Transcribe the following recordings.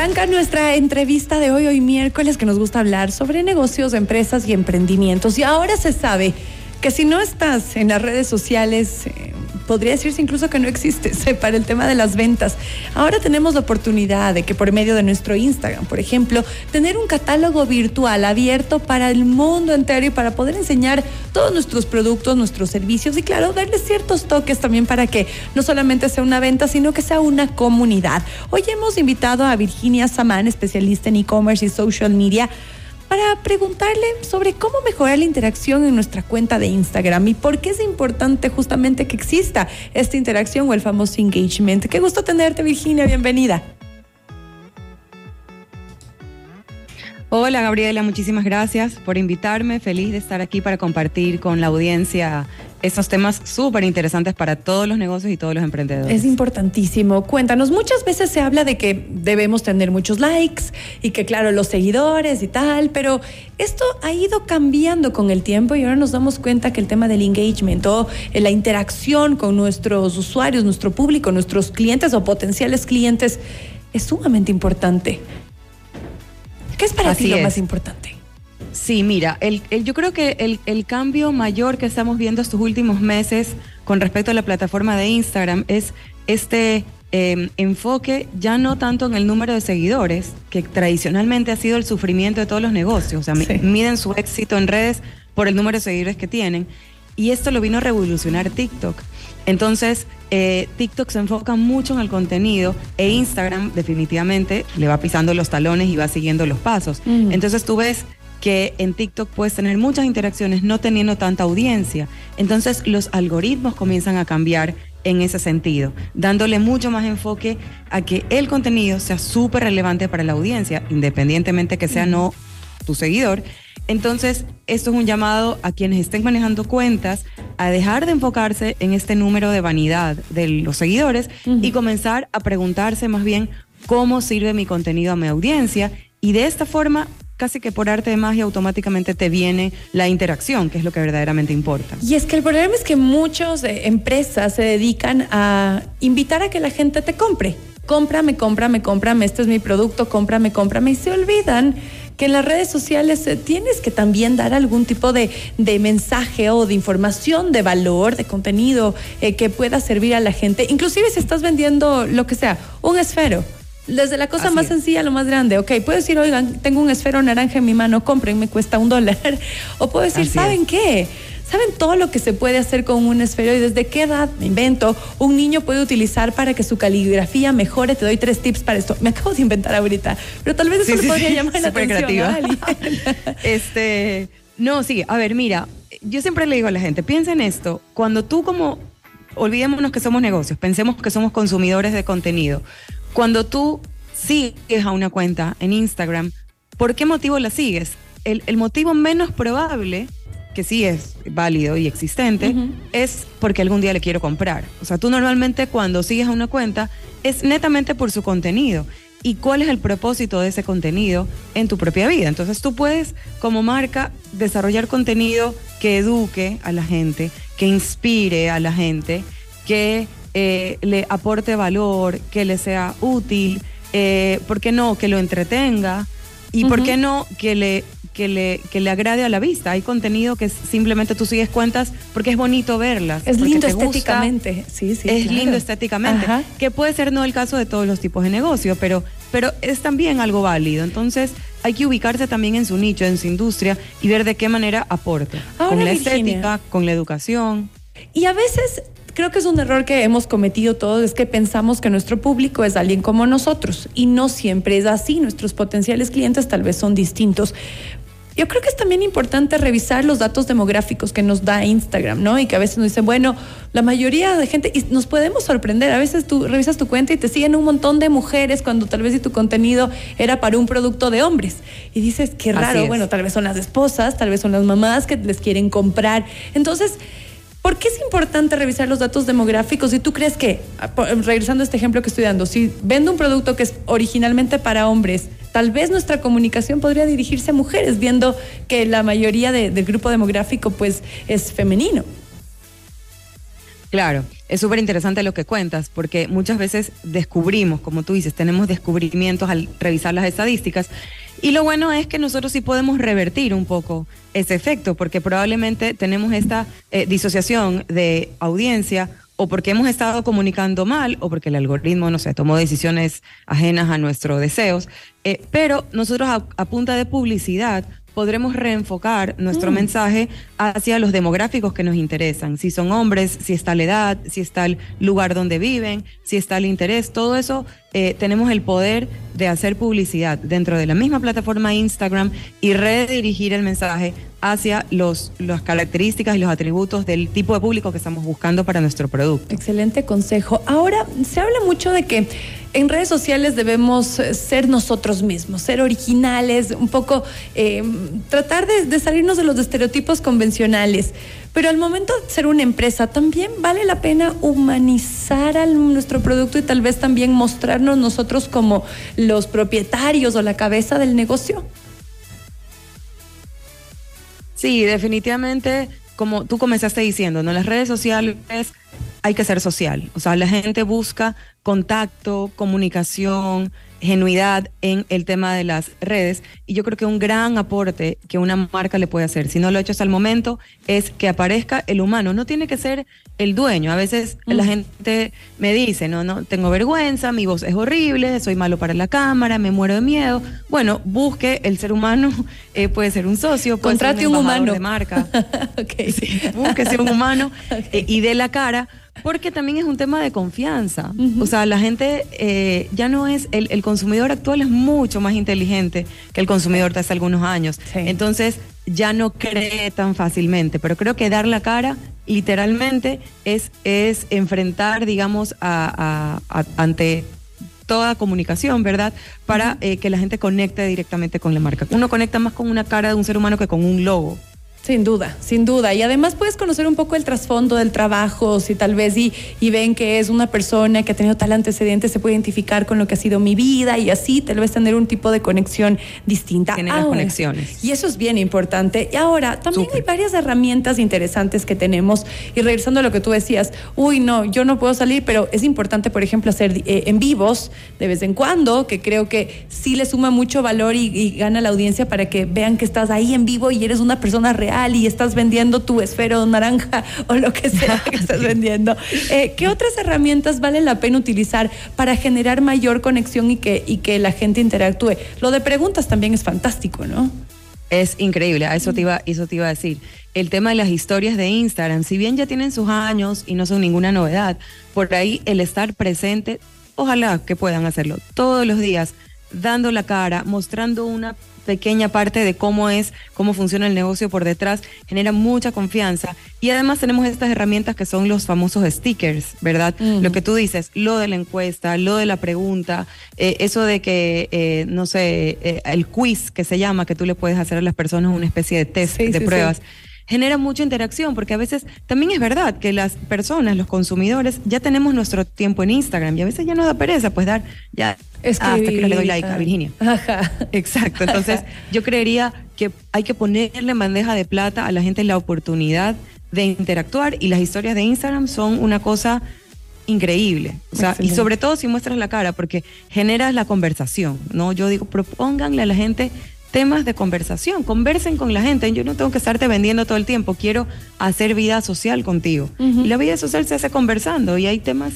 arranca nuestra entrevista de hoy, hoy miércoles, que nos gusta hablar sobre negocios, empresas y emprendimientos. Y ahora se sabe que si no estás en las redes sociales, eh, podría decirse incluso que no existes para el tema de las ventas. Ahora tenemos la oportunidad de que por medio de nuestro Instagram, por ejemplo, tener un catálogo virtual abierto para el mundo entero y para poder enseñar todos nuestros productos, nuestros servicios y claro, darle ciertos toques también para que no solamente sea una venta, sino que sea una comunidad. Hoy hemos invitado a Virginia Samán, especialista en e-commerce y social media para preguntarle sobre cómo mejorar la interacción en nuestra cuenta de Instagram y por qué es importante justamente que exista esta interacción o el famoso engagement. Qué gusto tenerte, Virginia, bienvenida. Hola Gabriela, muchísimas gracias por invitarme. Feliz de estar aquí para compartir con la audiencia esos temas súper interesantes para todos los negocios y todos los emprendedores. Es importantísimo. Cuéntanos, muchas veces se habla de que debemos tener muchos likes y que claro, los seguidores y tal, pero esto ha ido cambiando con el tiempo y ahora nos damos cuenta que el tema del engagement o eh, la interacción con nuestros usuarios, nuestro público, nuestros clientes o potenciales clientes es sumamente importante. ¿Qué es para ti lo más importante? Sí, mira, el, yo creo que el, cambio mayor que estamos viendo estos últimos meses con respecto a la plataforma de Instagram es este em, enfoque ya no tanto en el número de seguidores, que tradicionalmente ha sido el sufrimiento de todos los negocios, o sea, miden su éxito en redes por el número de seguidores que tienen. Y esto lo vino a revolucionar TikTok. Entonces, eh, TikTok se enfoca mucho en el contenido e Instagram definitivamente le va pisando los talones y va siguiendo los pasos. Entonces tú ves que en TikTok puedes tener muchas interacciones no teniendo tanta audiencia. Entonces los algoritmos comienzan a cambiar en ese sentido, dándole mucho más enfoque a que el contenido sea súper relevante para la audiencia, independientemente que sea no tu seguidor. Entonces, esto es un llamado a quienes estén manejando cuentas a dejar de enfocarse en este número de vanidad de los seguidores y comenzar a preguntarse más bien cómo sirve mi contenido a mi audiencia y de esta forma casi que por arte de magia automáticamente te viene la interacción, que es lo que verdaderamente importa. Y es que el problema es que muchas eh, empresas se dedican a invitar a que la gente te compre. Cómprame, cómprame, cómprame, este es mi producto, cómprame, cómprame. Y se olvidan que en las redes sociales eh, tienes que también dar algún tipo de, mensaje o de información de valor, de contenido eh, que pueda servir a la gente. Inclusive si estás vendiendo lo que sea, un esfero desde la cosa más sencilla a lo más grande. Ok, puedo decir, oigan, tengo un esfero naranja en mi mano, compren, me cuesta un dólar. O puedo decir, ¿saben qué? ¿Saben todo lo que se puede hacer con un esfero y desde qué edad, me invento, un niño puede utilizar para que su caligrafía mejore? Te doy tres tips para esto. Me acabo de inventar ahorita, pero tal vez eso podría llamar la atención creativa. este, no, sí, a ver, mira, yo siempre le digo a la gente, piensa en esto, cuando tú como, olvidémonos que somos negocios, pensemos que somos consumidores de contenido. Cuando tú sigues a una cuenta en Instagram, ¿por qué motivo la sigues? El, motivo menos probable, que sí es válido y existente, es porque algún día le quiero comprar. O sea, tú normalmente cuando sigues a una cuenta es netamente por su contenido. ¿Y cuál es el propósito de ese contenido en tu propia vida? Entonces tú puedes como marca desarrollar contenido que eduque a la gente, que inspire a la gente, que eh, le aporte valor, que le sea útil, eh, ¿por qué no? Que lo entretenga y ¿por qué no? Que le, que, le, que le agrade a la vista. Hay contenido que simplemente tú sigues cuentas porque es bonito verlas. Es lindo estéticamente, sí, sí. Es lindo estéticamente, que puede ser no el caso de todos los tipos de negocio, pero, pero es también algo válido. Entonces hay que ubicarse también en su nicho, en su industria y ver de qué manera aporta. con la estética, con la educación. Y a veces creo que es un error que hemos cometido todos, es que pensamos que nuestro público es alguien como nosotros y no siempre es así. Nuestros potenciales clientes tal vez son distintos. Yo creo que es también importante revisar los datos demográficos que nos da Instagram, ¿no? Y que a veces nos dicen, bueno, la mayoría de gente, y nos podemos sorprender, a veces tú revisas tu cuenta y te siguen un montón de mujeres cuando tal vez tu contenido era para un producto de hombres. Y dices, qué raro, bueno, tal vez son las esposas, tal vez son las mamás que les quieren comprar. Entonces, ¿Por qué es importante revisar los datos demográficos? Si tú crees que, ah, regresando a este ejemplo que estoy dando, si vendo un producto que es originalmente para hombres, tal vez nuestra comunicación podría dirigirse a mujeres, viendo que la mayoría del grupo demográfico pues es femenino. Claro, es súper interesante lo que cuentas, porque muchas veces descubrimos, como tú dices, tenemos descubrimientos al revisar las estadísticas. Y lo bueno es que nosotros sí podemos revertir un poco ese efecto, porque probablemente tenemos esta eh, disociación de audiencia o porque hemos estado comunicando mal o porque el algoritmo, no sé, tomó decisiones ajenas a nuestros deseos. Eh, pero nosotros a punta de publicidad podremos reenfocar nuestro mm. mensaje hacia los demográficos que nos interesan. Si son hombres, si está la edad, si está el lugar donde viven, si está el interés, todo eso eh, tenemos el poder de hacer publicidad dentro de la misma plataforma Instagram y redirigir el mensaje hacia los, las características y los atributos del tipo de público que estamos buscando para nuestro producto. Excelente consejo. Ahora, se habla mucho de que en redes sociales debemos eh, ser nosotros mismos, ser originales, un poco eh, tratar de, salirnos de los estereotipos convencionales. Pero al momento de ser una empresa, también vale la pena humanizar a nuestro producto y tal vez también mostrarnos nosotros como los propietarios o la cabeza del negocio. Sí, definitivamente, como tú comenzaste diciendo, ¿no? las redes sociales hay que ser social. O sea, la gente busca contacto, comunicación, genuidad en el tema de las redes. Y yo creo que un gran aporte que una marca le puede hacer, si no lo ha hecho hasta el momento, es que aparezca el humano. No tiene que ser el dueño. A veces la gente me dice, no, no, tengo vergüenza, mi voz es horrible, soy malo para la cámara, me muero de miedo. Bueno, busque el ser humano, eh, puede ser un socio, puede Contrate ser un, humano de marca. okay. sí, búsquese un humano eh, y dé la cara porque también es un tema de confianza. O sea, la gente eh, ya no es, el, consumidor actual es mucho más inteligente que el consumidor de hace algunos años. Entonces, ya no cree tan fácilmente. Pero creo que dar la cara, literalmente, es, es enfrentar, digamos, a, ante toda comunicación, ¿verdad? Para eh, que la gente conecte directamente con la marca. Uno conecta más con una cara de un ser humano que con un logo. Sin duda, sin duda. Y además puedes conocer un poco el trasfondo del trabajo, si tal vez y, y, ven que es una persona que ha tenido tal antecedente, se puede identificar con lo que ha sido mi vida y así tal vez tener un tipo de conexión distinta. Tiene las conexiones. Y eso es bien importante. Y ahora, también hay varias herramientas interesantes que tenemos. Y regresando a lo que tú decías, uy, no, yo no puedo salir, pero es importante, por ejemplo, hacer eh, en vivos de vez en cuando, que creo que sí le suma mucho valor y, y gana la audiencia para que vean que estás ahí en vivo y eres una persona real y estás vendiendo tu esfero naranja o lo que sea que estás vendiendo. Eh, ¿Qué otras herramientas vale la pena utilizar para generar mayor conexión y que, y que la gente interactúe? Lo de preguntas también es fantástico, ¿no? Es increíble, a eso te, iba, eso te iba a decir. El tema de las historias de Instagram, si bien ya tienen sus años y no son ninguna novedad, por ahí el estar presente, ojalá que puedan hacerlo todos los días, dando la cara, mostrando una pequeña parte de cómo es, cómo funciona el negocio por detrás, genera mucha confianza. Y además tenemos estas herramientas que son los famosos stickers, ¿verdad? Lo que tú dices, lo de la encuesta, lo de la pregunta, eh, eso de que, eh, no sé, eh, el quiz que se llama, que tú le puedes hacer a las personas una especie de test de pruebas genera mucha interacción, porque a veces también es verdad que las personas, los consumidores, ya tenemos nuestro tiempo en Instagram y a veces ya nos da pereza, pues dar, ya, hasta que le doy like a Virginia. Ajá. Exacto, entonces yo creería que hay que ponerle bandeja de plata a la gente la oportunidad de interactuar y las historias de Instagram son una cosa increíble. O sea, y sobre todo si muestras la cara, porque generas la conversación, ¿no? Yo digo, propónganle a la gente temas de conversación, conversen con la gente. Yo no tengo que estarte vendiendo todo el tiempo, quiero hacer vida social contigo. Y la vida social se hace conversando y hay temas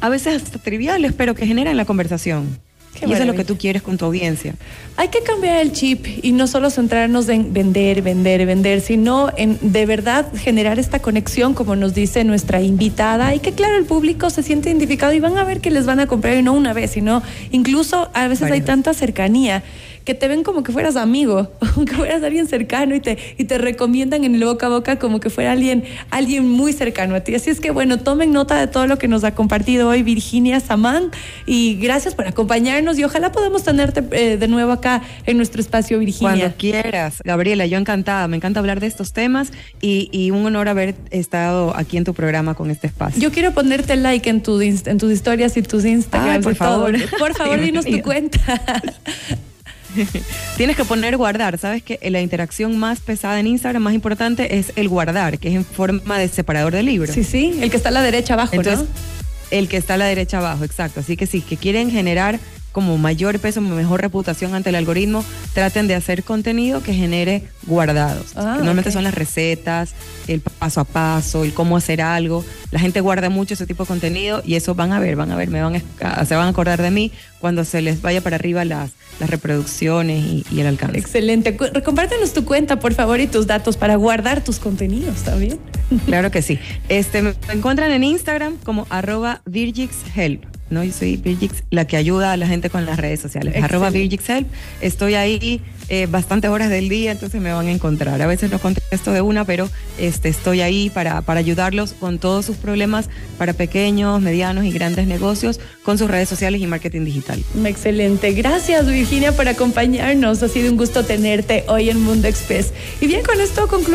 a veces hasta triviales, pero que generan la conversación. Y eso es lo que tú quieres con tu audiencia. Hay que cambiar el chip y no solo centrarnos en vender, vender, vender, sino en de verdad generar esta conexión, como nos dice nuestra invitada, y que claro, el público se siente identificado y van a ver que les van a comprar y no una vez, sino incluso a veces hay tanta cercanía que te ven como que fueras amigo, como que fueras alguien cercano y te, y te recomiendan en el boca a boca como que fuera alguien, alguien muy cercano a ti. Así es que bueno, tomen nota de todo lo que nos ha compartido hoy Virginia Samán y gracias por acompañarnos y ojalá podamos tenerte eh, de nuevo acá en nuestro espacio Virginia. Cuando quieras, Gabriela, yo encantada, me encanta hablar de estos temas y, y un honor haber estado aquí en tu programa con este espacio. Yo quiero ponerte like en, tu, en tus historias y tus Instagrams. por favor. Por favor, dinos tu cuenta. Tienes que poner guardar. Sabes que la interacción más pesada en Instagram, más importante, es el guardar, que es en forma de separador de libros. Sí, sí, el que está a la derecha abajo, Entonces, ¿no? el que está a la derecha abajo, exacto. Así que sí, que quieren generar como mayor peso, mejor reputación ante el algoritmo, traten de hacer contenido que genere guardados. Ah, Normalmente son las recetas, el paso a paso, el cómo hacer algo. La gente guarda mucho ese tipo de contenido y eso van a ver, van a ver, me van a, se van a acordar de mí cuando se les vaya para arriba las, las reproducciones y, y el alcance. Excelente. Compártenos tu cuenta, por favor, y tus datos para guardar tus contenidos también. Claro que sí. Este, me encuentran en Instagram como arroba virgixhelp. ¿No? Yo soy Virgix, la que ayuda a la gente con las redes sociales. Excelente. Arroba virgixhelp. Estoy ahí eh, bastantes horas del día, entonces me van a encontrar. A veces no contesto de una, pero este, estoy ahí para, para ayudarlos con todos sus problemas para pequeños, medianos y grandes negocios con sus redes sociales y marketing digital. Excelente. Gracias, Virginia, por acompañarnos. Ha sido un gusto tenerte hoy en Mundo Express. Y bien, con esto concluimos.